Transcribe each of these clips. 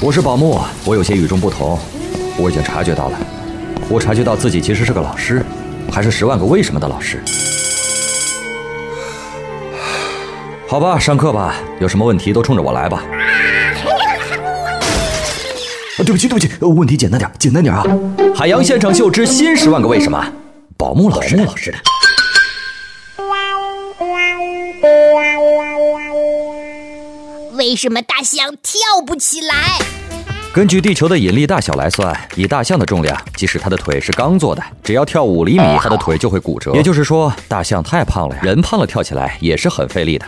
我是宝木，我有些与众不同，我已经察觉到了，我察觉到自己其实是个老师，还是十万个为什么的老师。好吧，上课吧，有什么问题都冲着我来吧。对不起，对不起，问题简单点，简单点啊！海洋现场秀之新十万个为什么，宝木老师，的。为什么大象跳不起来？根据地球的引力大小来算，以大象的重量，即使它的腿是钢做的，只要跳五厘米，它的腿就会骨折。也就是说，大象太胖了呀，人胖了跳起来也是很费力的。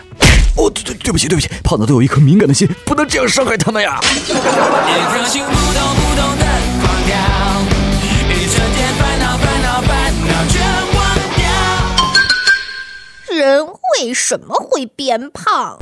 哦，对对对不起对不起，胖子都有一颗敏感的心，不能这样伤害他们呀。人为什么会变胖？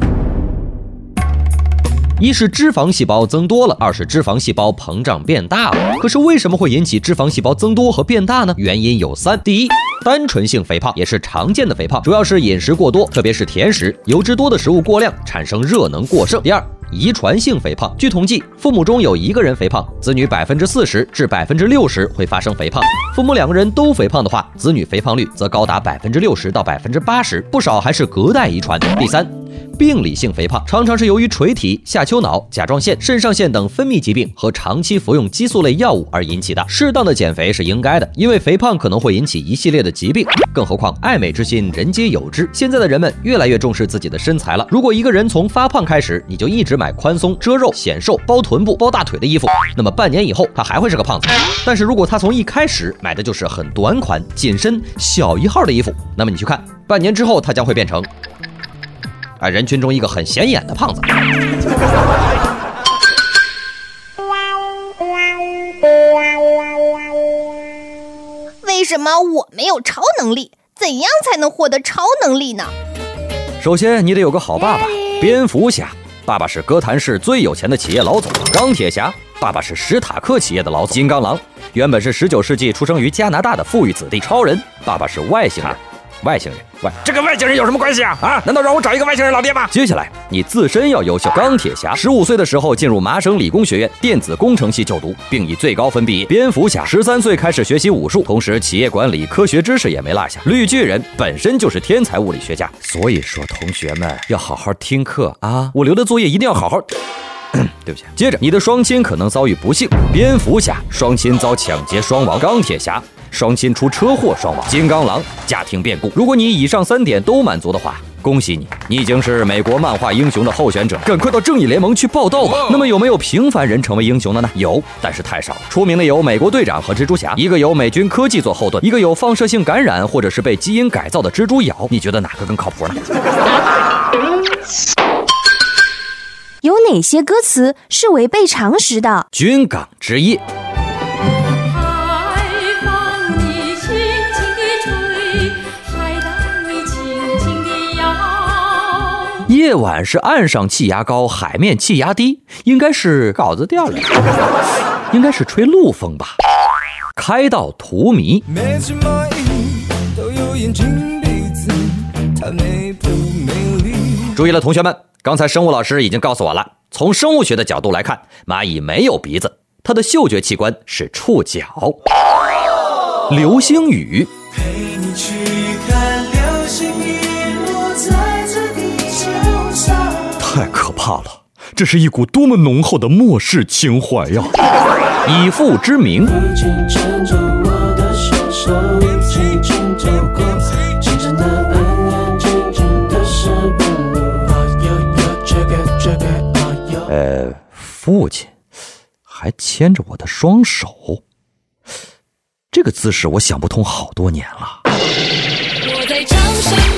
一是脂肪细胞增多了，二是脂肪细胞膨胀变大了。可是为什么会引起脂肪细胞增多和变大呢？原因有三：第一，单纯性肥胖也是常见的肥胖，主要是饮食过多，特别是甜食、油脂多的食物过量，产生热能过剩。第二，遗传性肥胖，据统计，父母中有一个人肥胖，子女百分之四十至百分之六十会发生肥胖；父母两个人都肥胖的话，子女肥胖率则高达百分之六十到百分之八十，不少还是隔代遗传。第三。病理性肥胖常常是由于垂体、下丘脑、甲状腺、肾上腺等分泌疾病和长期服用激素类药物而引起的。适当的减肥是应该的，因为肥胖可能会引起一系列的疾病。更何况爱美之心，人皆有之。现在的人们越来越重视自己的身材了。如果一个人从发胖开始，你就一直买宽松、遮肉、显瘦、包臀部、包大腿的衣服，那么半年以后他还会是个胖子。但是如果他从一开始买的就是很短款、紧身、小一号的衣服，那么你去看，半年之后他将会变成。啊，人群中一个很显眼的胖子。为什么我没有超能力？怎样才能获得超能力呢？首先，你得有个好爸爸，蝙蝠侠。爸爸是哥谭市最有钱的企业老总。钢铁侠，爸爸是史塔克企业的老总。金刚狼，原本是十九世纪出生于加拿大的富裕子弟。超人，爸爸是外星人。外星人，外这跟外星人有什么关系啊？啊，难道让我找一个外星人老爹吗？接下来，你自身要优秀。钢铁侠，十五岁的时候进入麻省理工学院电子工程系就读，并以最高分毕业。蝙蝠侠，十三岁开始学习武术，同时企业管理、科学知识也没落下。绿巨人本身就是天才物理学家，所以说同学们要好好听课啊！我留的作业一定要好好。对不起。接着，你的双亲可能遭遇不幸。蝙蝠侠，双亲遭抢劫双亡。钢铁侠。双亲出车祸双亡，金刚狼家庭变故。如果你以上三点都满足的话，恭喜你，你已经是美国漫画英雄的候选者，赶快到正义联盟去报道吧。那么有没有平凡人成为英雄的呢？有，但是太少了。出名的有美国队长和蜘蛛侠，一个有美军科技做后盾，一个有放射性感染或者是被基因改造的蜘蛛咬。你觉得哪个更靠谱呢？有哪些歌词是违背常识的？军港之夜。夜晚是岸上气压高，海面气压低，应该是稿子掉了，应该是吹陆风吧。开到荼蘼。注意了，同学们，刚才生物老师已经告诉我了，从生物学的角度来看，蚂蚁没有鼻子，它的嗅觉器官是触角。流星雨。陪你去看流星雨怕了！这是一股多么浓厚的末世情怀呀！以父之名。呃，父亲还牵着我的双手，这个姿势我想不通好多年了。我在唱什么？